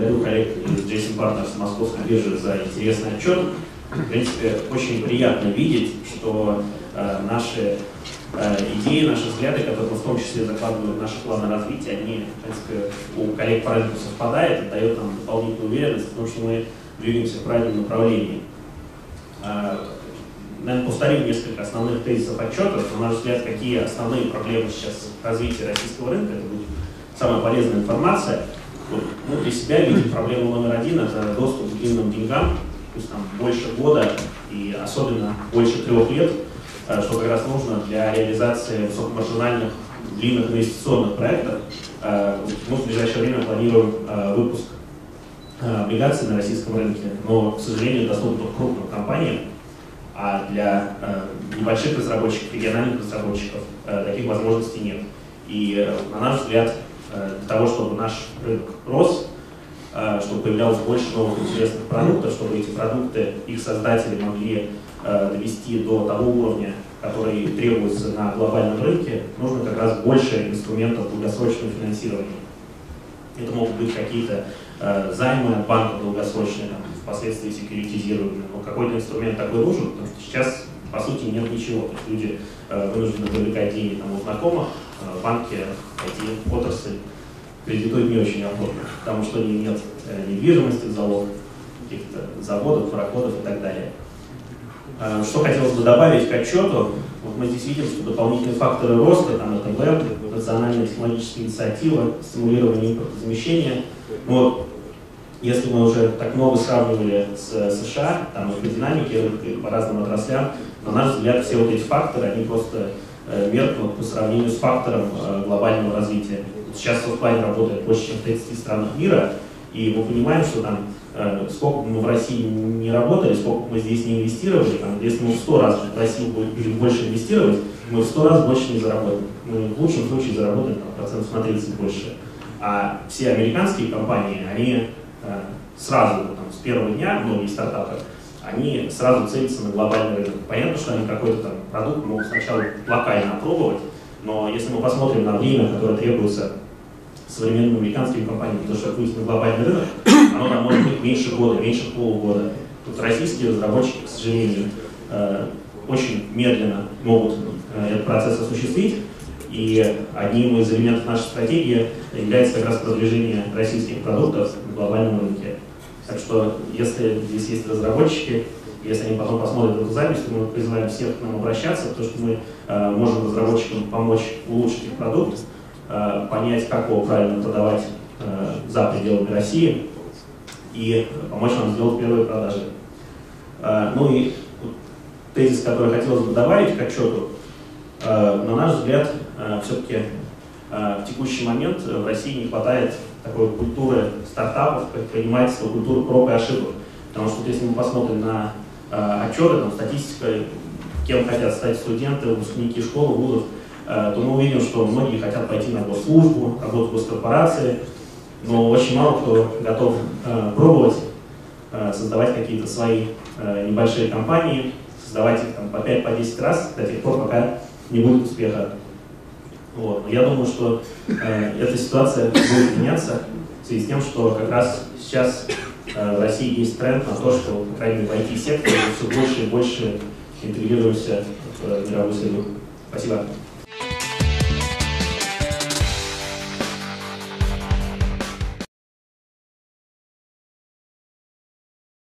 благодарю коллег из Jason Partners Московской биржи за интересный отчет. В принципе, очень приятно видеть, что э, наши э, идеи, наши взгляды, которые в том числе закладываем в наши планы развития, они, в принципе, у коллег по рынку совпадают, это дает нам дополнительную уверенность в том, что мы двигаемся в правильном направлении. Э, наверное, повторю несколько основных тезисов отчета. На наш взгляд, какие основные проблемы сейчас развития российского рынка, это будет самая полезная информация. Мы для себя видим проблему номер один – это доступ к длинным деньгам, пусть там больше года и особенно больше трех лет, э, что как раз нужно для реализации высокомаржинальных длинных инвестиционных проектов. Э, мы в ближайшее время планируем э, выпуск облигаций на российском рынке, но, к сожалению, доступны только крупным компаниям, а для небольших разработчиков, региональных разработчиков таких возможностей нет. И, на наш взгляд, для того, чтобы наш рынок рос, Э, чтобы появлялось больше новых интересных продуктов, чтобы эти продукты, их создатели могли э, довести до того уровня, который требуется на глобальном рынке, нужно как раз больше инструментов долгосрочного финансирования. Это могут быть какие-то э, займы от банка долгосрочные, там, впоследствии секьюритизируемые, но какой-то инструмент такой нужен, потому что сейчас, по сути, нет ничего. То есть люди э, вынуждены привлекать деньги там, у знакомых, э, банки, IT-отрасль, кредитуют не очень охотно, потому что нет э, недвижимости в залог, каких-то заводов, пароходов и так далее. А, что хотелось бы добавить к отчету, вот мы здесь видим, что дополнительные факторы роста, там это ВЭБ, национальная технологическая инициатива, стимулирование импортозамещения. Но вот, если мы уже так много сравнивали с США, там и по динамике рынка, и по разным отраслям, на наш взгляд, все вот эти факторы, они просто э, меркнут по сравнению с фактором э, глобального развития. Сейчас Softline работает больше, чем в 30 странах мира, и мы понимаем, что там э, сколько бы мы в России не работали, сколько бы мы здесь не инвестировали, там, если мы в 100 раз в России будем больше инвестировать, мы в 100 раз больше не заработаем. Мы в лучшем случае заработаем там, процентов на 30 больше. А все американские компании, они э, сразу, там, с первого дня, многие стартапы, они сразу целятся на глобальный рынок. Понятно, что они какой-то там продукт могут сначала локально опробовать, но если мы посмотрим на время, которое требуется современным американским компаниям, того, чтобы выйти на глобальный рынок, оно там может быть меньше года, меньше полугода. Тут российские разработчики, к сожалению, э, очень медленно могут э, этот процесс осуществить, и одним из элементов нашей стратегии является как раз продвижение российских продуктов на глобальном рынке. Так что, если здесь есть разработчики, если они потом посмотрят эту запись, то мы призываем всех к нам обращаться, потому что мы э, можем разработчикам помочь улучшить их продукт, э, понять, как его правильно продавать э, за пределами России и помочь нам сделать первые продажи. Э, ну и тезис, который хотелось бы добавить к отчету, на наш взгляд, э, все-таки э, в текущий момент в России не хватает такой культуры стартапов, предпринимательства, культуры проб и ошибок. Потому что если мы посмотрим на Э, отчеты, там, статистика, кем хотят стать студенты, выпускники школы, вузов, э, то мы увидим, что многие хотят пойти на госслужбу, работать в госкорпорации, но очень мало кто готов э, пробовать создавать какие-то свои небольшие компании, создавать их там, по 5-10 по раз до тех пор, пока не будет успеха. Вот. Но я думаю, что э, эта ситуация будет меняться в связи с тем, что как раз сейчас Э, в России есть тренд на то, что, по крайней мере, в IT-секторе все больше и больше интегрируемся в мировую среду. Спасибо.